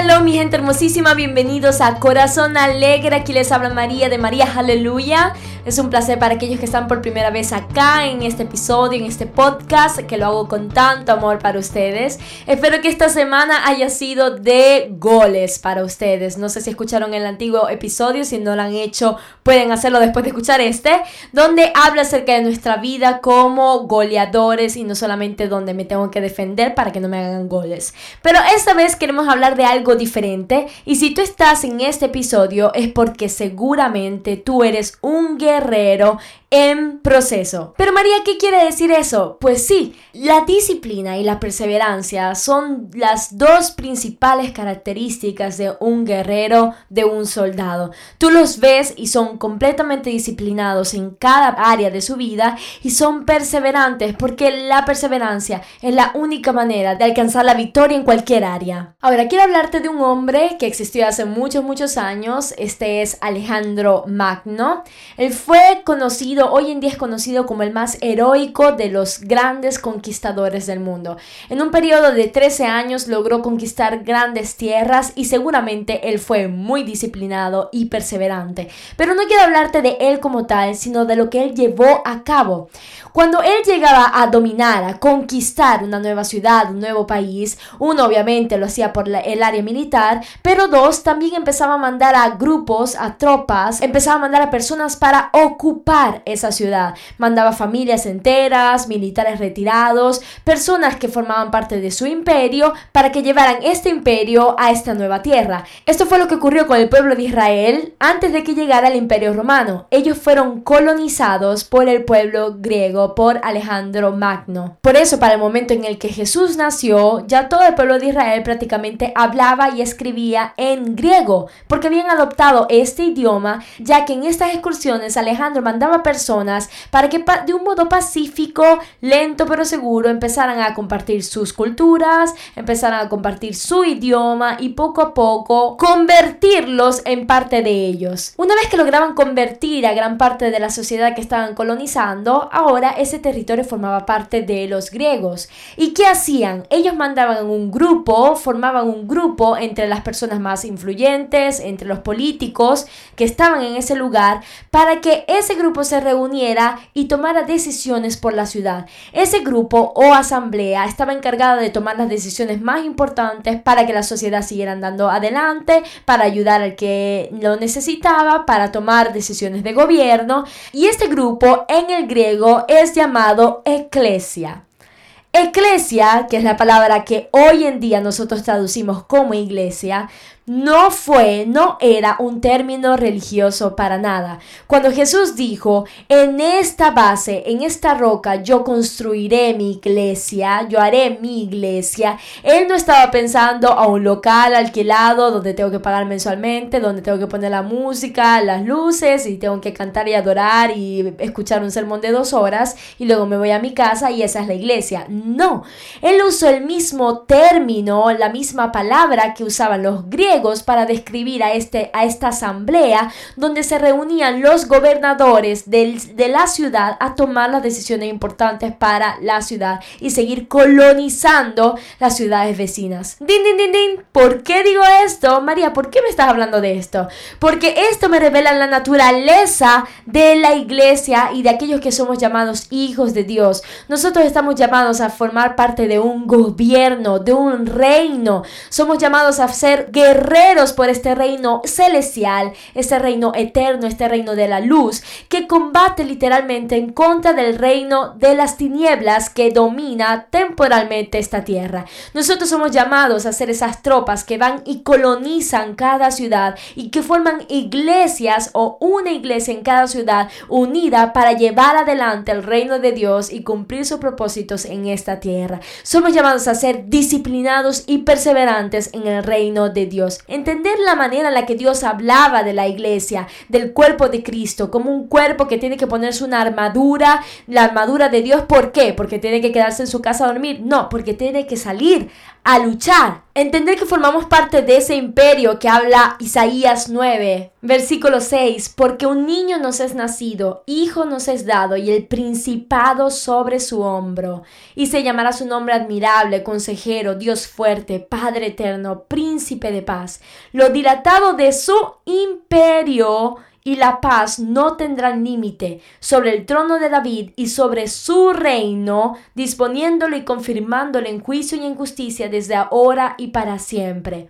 hello mi gente hermosísima, bienvenidos a Corazón Alegre, aquí les habla María de María Aleluya. Es un placer para aquellos que están por primera vez acá en este episodio, en este podcast, que lo hago con tanto amor para ustedes. Espero que esta semana haya sido de goles para ustedes. No sé si escucharon el antiguo episodio, si no lo han hecho, pueden hacerlo después de escuchar este, donde habla acerca de nuestra vida como goleadores y no solamente donde me tengo que defender para que no me hagan goles. Pero esta vez queremos hablar de algo diferente y si tú estás en este episodio es porque seguramente tú eres un guerrero guerrero, en proceso. Pero María, ¿qué quiere decir eso? Pues sí, la disciplina y la perseverancia son las dos principales características de un guerrero, de un soldado. Tú los ves y son completamente disciplinados en cada área de su vida y son perseverantes porque la perseverancia es la única manera de alcanzar la victoria en cualquier área. Ahora, quiero hablarte de un hombre que existió hace muchos, muchos años. Este es Alejandro Magno. Él fue conocido hoy en día es conocido como el más heroico de los grandes conquistadores del mundo. En un periodo de 13 años logró conquistar grandes tierras y seguramente él fue muy disciplinado y perseverante. Pero no quiero hablarte de él como tal, sino de lo que él llevó a cabo. Cuando él llegaba a dominar, a conquistar una nueva ciudad, un nuevo país, uno obviamente lo hacía por el área militar, pero dos también empezaba a mandar a grupos, a tropas, empezaba a mandar a personas para ocupar esa ciudad. Mandaba familias enteras, militares retirados, personas que formaban parte de su imperio para que llevaran este imperio a esta nueva tierra. Esto fue lo que ocurrió con el pueblo de Israel antes de que llegara el imperio romano. Ellos fueron colonizados por el pueblo griego, por Alejandro Magno. Por eso, para el momento en el que Jesús nació, ya todo el pueblo de Israel prácticamente hablaba y escribía en griego, porque habían adoptado este idioma, ya que en estas excursiones Alejandro mandaba personas para que de un modo pacífico, lento pero seguro empezaran a compartir sus culturas, empezaran a compartir su idioma y poco a poco convertirlos en parte de ellos. Una vez que lograban convertir a gran parte de la sociedad que estaban colonizando, ahora ese territorio formaba parte de los griegos. ¿Y qué hacían? Ellos mandaban un grupo, formaban un grupo entre las personas más influyentes, entre los políticos que estaban en ese lugar, para que ese grupo se y tomara decisiones por la ciudad. Ese grupo o asamblea estaba encargada de tomar las decisiones más importantes para que la sociedad siguiera andando adelante, para ayudar al que lo necesitaba, para tomar decisiones de gobierno. Y este grupo en el griego es llamado eclesia. Eclesia, que es la palabra que hoy en día nosotros traducimos como iglesia, no fue, no era un término religioso para nada. Cuando Jesús dijo, en esta base, en esta roca, yo construiré mi iglesia, yo haré mi iglesia, él no estaba pensando a un local alquilado donde tengo que pagar mensualmente, donde tengo que poner la música, las luces y tengo que cantar y adorar y escuchar un sermón de dos horas y luego me voy a mi casa y esa es la iglesia. No, él usó el mismo término, la misma palabra que usaban los griegos para describir a, este, a esta asamblea donde se reunían los gobernadores de la ciudad a tomar las decisiones importantes para la ciudad y seguir colonizando las ciudades vecinas. Din, din, din, din. ¿Por qué digo esto? María, ¿por qué me estás hablando de esto? Porque esto me revela la naturaleza de la iglesia y de aquellos que somos llamados hijos de Dios. Nosotros estamos llamados a formar parte de un gobierno, de un reino. Somos llamados a ser guerreros por este reino celestial, este reino eterno, este reino de la luz, que combate literalmente en contra del reino de las tinieblas que domina temporalmente esta tierra. Nosotros somos llamados a ser esas tropas que van y colonizan cada ciudad y que forman iglesias o una iglesia en cada ciudad unida para llevar adelante el reino de Dios y cumplir sus propósitos en esta tierra. Somos llamados a ser disciplinados y perseverantes en el reino de Dios entender la manera en la que Dios hablaba de la iglesia, del cuerpo de Cristo, como un cuerpo que tiene que ponerse una armadura, la armadura de Dios, ¿por qué? Porque tiene que quedarse en su casa a dormir, no, porque tiene que salir a luchar. Entender que formamos parte de ese imperio que habla Isaías 9, versículo 6, porque un niño nos es nacido, hijo nos es dado y el principado sobre su hombro, y se llamará su nombre admirable, consejero, Dios fuerte, Padre eterno, príncipe de paz. Lo dilatado de su imperio y la paz no tendrán límite sobre el trono de David y sobre su reino, disponiéndolo y confirmándolo en juicio y en justicia desde ahora y para siempre.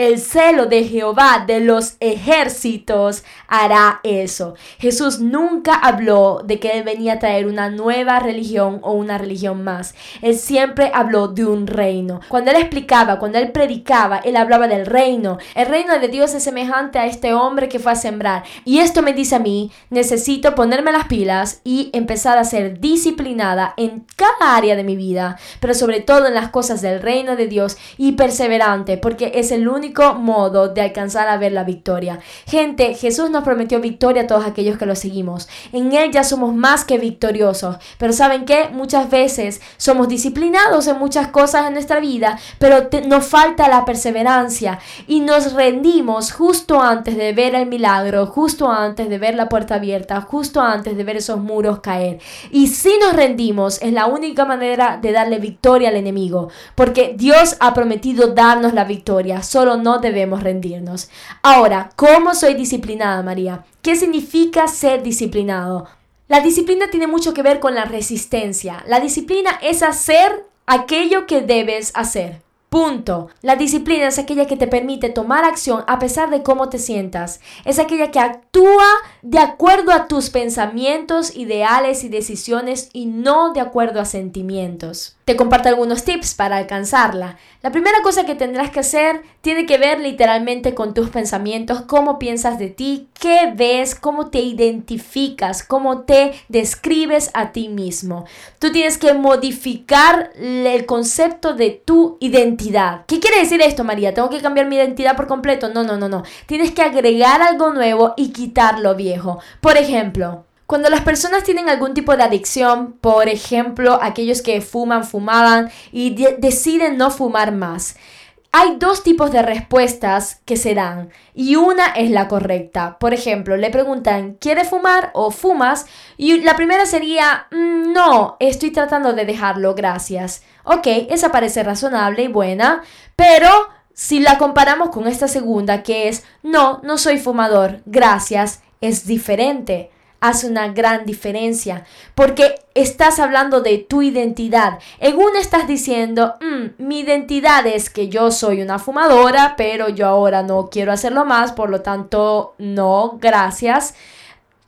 El celo de Jehová de los ejércitos hará eso. Jesús nunca habló de que Él venía a traer una nueva religión o una religión más. Él siempre habló de un reino. Cuando Él explicaba, cuando Él predicaba, Él hablaba del reino. El reino de Dios es semejante a este hombre que fue a sembrar. Y esto me dice a mí, necesito ponerme las pilas y empezar a ser disciplinada en cada área de mi vida, pero sobre todo en las cosas del reino de Dios y perseverante, porque es el único modo de alcanzar a ver la victoria. Gente, Jesús nos prometió victoria a todos aquellos que lo seguimos. En Él ya somos más que victoriosos. Pero ¿saben qué? Muchas veces somos disciplinados en muchas cosas en nuestra vida, pero nos falta la perseverancia y nos rendimos justo antes de ver el milagro, justo antes de ver la puerta abierta, justo antes de ver esos muros caer. Y si nos rendimos, es la única manera de darle victoria al enemigo, porque Dios ha prometido darnos la victoria. Solo no debemos rendirnos. Ahora, ¿cómo soy disciplinada, María? ¿Qué significa ser disciplinado? La disciplina tiene mucho que ver con la resistencia. La disciplina es hacer aquello que debes hacer. Punto. La disciplina es aquella que te permite tomar acción a pesar de cómo te sientas. Es aquella que actúa de acuerdo a tus pensamientos, ideales y decisiones y no de acuerdo a sentimientos. Te comparto algunos tips para alcanzarla. La primera cosa que tendrás que hacer tiene que ver literalmente con tus pensamientos, cómo piensas de ti, qué ves, cómo te identificas, cómo te describes a ti mismo. Tú tienes que modificar el concepto de tu identidad. ¿Qué quiere decir esto, María? ¿Tengo que cambiar mi identidad por completo? No, no, no, no. Tienes que agregar algo nuevo y quitar lo viejo. Por ejemplo, cuando las personas tienen algún tipo de adicción, por ejemplo, aquellos que fuman, fumaban y deciden no fumar más, hay dos tipos de respuestas que se dan y una es la correcta. Por ejemplo, le preguntan, ¿quieres fumar o fumas? Y la primera sería, mm, no, estoy tratando de dejarlo, gracias. Ok, esa parece razonable y buena, pero si la comparamos con esta segunda que es, no, no soy fumador, gracias, es diferente hace una gran diferencia porque estás hablando de tu identidad. En una estás diciendo, mm, mi identidad es que yo soy una fumadora, pero yo ahora no quiero hacerlo más, por lo tanto, no, gracias.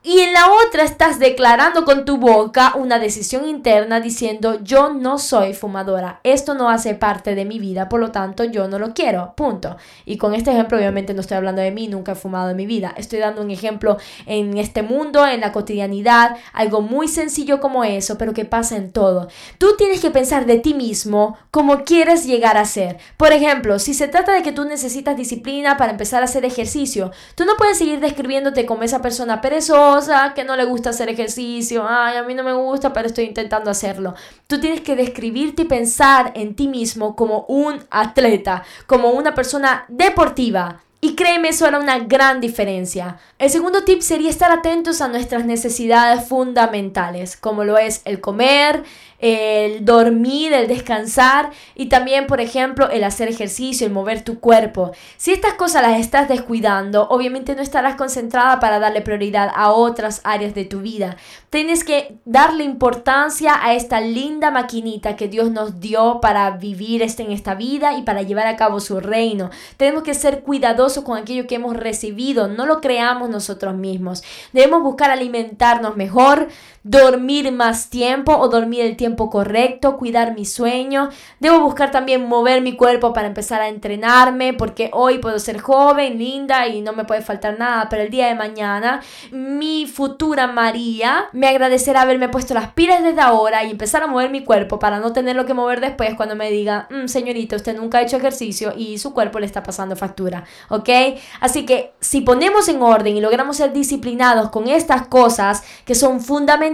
Y en la otra estás declarando con tu boca una decisión interna diciendo yo no soy fumadora, esto no hace parte de mi vida, por lo tanto yo no lo quiero, punto. Y con este ejemplo obviamente no estoy hablando de mí, nunca he fumado en mi vida, estoy dando un ejemplo en este mundo, en la cotidianidad, algo muy sencillo como eso, pero que pasa en todo. Tú tienes que pensar de ti mismo como quieres llegar a ser. Por ejemplo, si se trata de que tú necesitas disciplina para empezar a hacer ejercicio, tú no puedes seguir describiéndote como esa persona perezosa, que no le gusta hacer ejercicio, ay, a mí no me gusta, pero estoy intentando hacerlo. Tú tienes que describirte y pensar en ti mismo como un atleta, como una persona deportiva. Y créeme, eso era una gran diferencia. El segundo tip sería estar atentos a nuestras necesidades fundamentales, como lo es el comer, el dormir, el descansar y también, por ejemplo, el hacer ejercicio, el mover tu cuerpo. Si estas cosas las estás descuidando, obviamente no estarás concentrada para darle prioridad a otras áreas de tu vida. Tienes que darle importancia a esta linda maquinita que Dios nos dio para vivir este en esta vida y para llevar a cabo su reino. Tenemos que ser cuidadosos con aquello que hemos recibido, no lo creamos nosotros mismos. Debemos buscar alimentarnos mejor, dormir más tiempo o dormir el tiempo correcto, cuidar mi sueño. Debo buscar también mover mi cuerpo para empezar a entrenarme porque hoy puedo ser joven, linda y no me puede faltar nada, pero el día de mañana mi futura María me agradecerá haberme puesto las pilas desde ahora y empezar a mover mi cuerpo para no tenerlo que mover después cuando me diga, mm, señorita, usted nunca ha hecho ejercicio y su cuerpo le está pasando factura, ¿ok? Así que si ponemos en orden y logramos ser disciplinados con estas cosas que son fundamentales,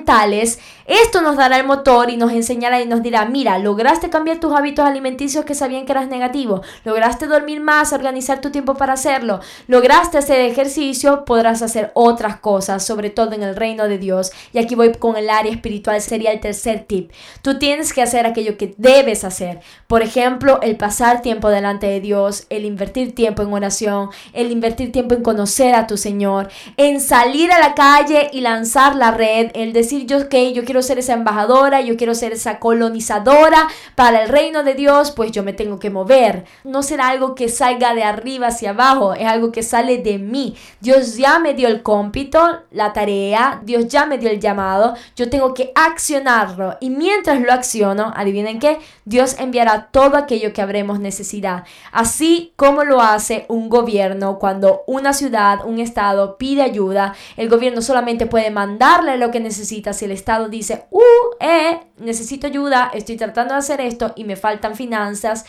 esto nos dará el motor y nos enseñará y nos dirá, mira, lograste cambiar tus hábitos alimenticios que sabían que eras negativo, lograste dormir más, organizar tu tiempo para hacerlo, lograste hacer ejercicio, podrás hacer otras cosas, sobre todo en el reino de Dios. Y aquí voy con el área espiritual, sería el tercer tip. Tú tienes que hacer aquello que debes hacer. Por ejemplo, el pasar tiempo delante de Dios, el invertir tiempo en oración, el invertir tiempo en conocer a tu Señor, en salir a la calle y lanzar la red, el yo que yo quiero ser esa embajadora, yo quiero ser esa colonizadora para el reino de Dios, pues yo me tengo que mover. No será algo que salga de arriba hacia abajo, es algo que sale de mí. Dios ya me dio el cómpito, la tarea, Dios ya me dio el llamado, yo tengo que accionarlo y mientras lo acciono, adivinen qué, Dios enviará todo aquello que habremos necesidad, así como lo hace un gobierno cuando una ciudad, un estado pide ayuda, el gobierno solamente puede mandarle lo que necesita si el estado dice, uh, eh, necesito ayuda, estoy tratando de hacer esto y me faltan finanzas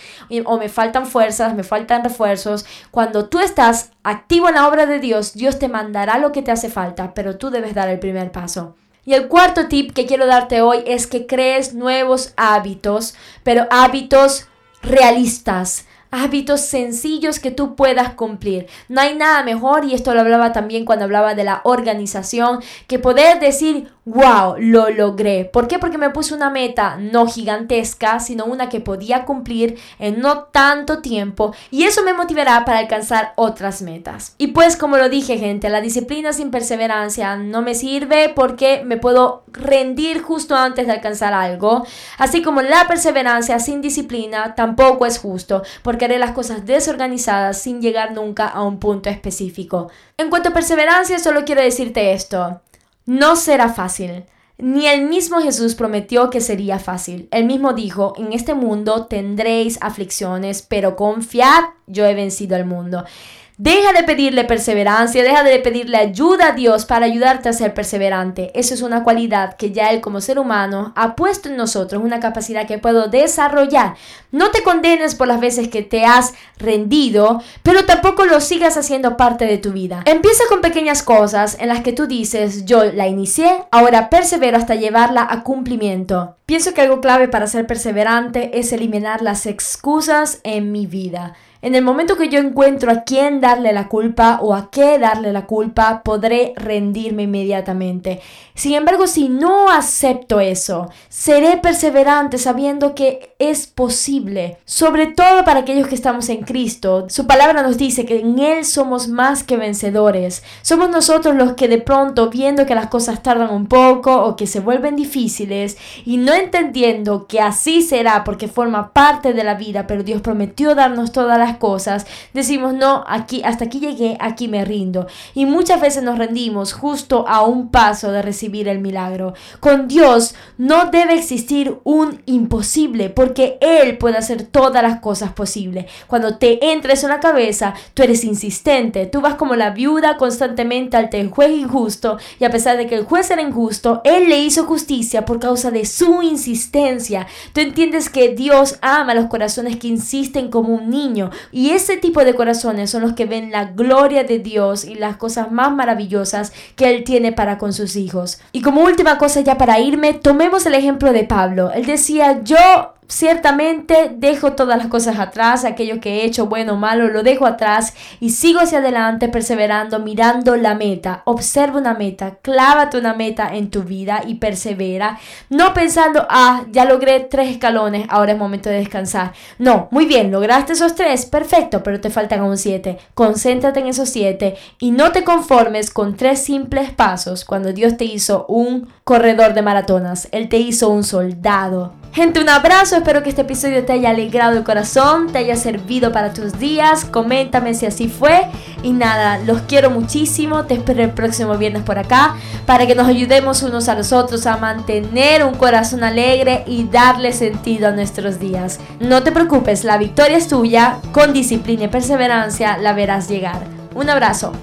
o me faltan fuerzas, me faltan refuerzos. Cuando tú estás activo en la obra de Dios, Dios te mandará lo que te hace falta, pero tú debes dar el primer paso. Y el cuarto tip que quiero darte hoy es que crees nuevos hábitos, pero hábitos realistas hábitos sencillos que tú puedas cumplir. No hay nada mejor, y esto lo hablaba también cuando hablaba de la organización, que poder decir, wow, lo logré. ¿Por qué? Porque me puse una meta no gigantesca, sino una que podía cumplir en no tanto tiempo, y eso me motivará para alcanzar otras metas. Y pues como lo dije gente, la disciplina sin perseverancia no me sirve porque me puedo rendir justo antes de alcanzar algo, así como la perseverancia sin disciplina tampoco es justo, porque haré las cosas desorganizadas sin llegar nunca a un punto específico. En cuanto a perseverancia, solo quiero decirte esto. No será fácil. Ni el mismo Jesús prometió que sería fácil. Él mismo dijo, en este mundo tendréis aflicciones, pero confiad, yo he vencido al mundo. Deja de pedirle perseverancia, deja de pedirle ayuda a Dios para ayudarte a ser perseverante. Eso es una cualidad que ya Él como ser humano ha puesto en nosotros, una capacidad que puedo desarrollar. No te condenes por las veces que te has rendido, pero tampoco lo sigas haciendo parte de tu vida. Empieza con pequeñas cosas en las que tú dices, yo la inicié, ahora persevero hasta llevarla a cumplimiento. Pienso que algo clave para ser perseverante es eliminar las excusas en mi vida. En el momento que yo encuentro a quién darle la culpa o a qué darle la culpa, podré rendirme inmediatamente. Sin embargo, si no acepto eso, seré perseverante sabiendo que es posible, sobre todo para aquellos que estamos en Cristo. Su palabra nos dice que en Él somos más que vencedores. Somos nosotros los que de pronto, viendo que las cosas tardan un poco o que se vuelven difíciles y no entendiendo que así será porque forma parte de la vida, pero Dios prometió darnos todas las cosas, decimos, no, aquí, hasta aquí llegué, aquí me rindo. Y muchas veces nos rendimos justo a un paso de recibir el milagro. Con Dios no debe existir un imposible, porque Él puede hacer todas las cosas posibles. Cuando te entres en la cabeza, tú eres insistente, tú vas como la viuda constantemente al juez injusto, y a pesar de que el juez era injusto, Él le hizo justicia por causa de su insistencia. Tú entiendes que Dios ama los corazones que insisten como un niño, y ese tipo de corazones son los que ven la gloria de Dios y las cosas más maravillosas que Él tiene para con sus hijos. Y como última cosa ya para irme, tomemos el ejemplo de Pablo. Él decía, yo Ciertamente dejo todas las cosas atrás, aquello que he hecho bueno o malo lo dejo atrás y sigo hacia adelante perseverando, mirando la meta. Observa una meta, clávate una meta en tu vida y persevera, no pensando, ah, ya logré tres escalones, ahora es momento de descansar. No, muy bien, lograste esos tres, perfecto, pero te faltan aún siete. Concéntrate en esos siete y no te conformes con tres simples pasos cuando Dios te hizo un corredor de maratonas, Él te hizo un soldado. Gente, un abrazo, espero que este episodio te haya alegrado el corazón, te haya servido para tus días, coméntame si así fue y nada, los quiero muchísimo, te espero el próximo viernes por acá para que nos ayudemos unos a los otros a mantener un corazón alegre y darle sentido a nuestros días. No te preocupes, la victoria es tuya, con disciplina y perseverancia la verás llegar. Un abrazo.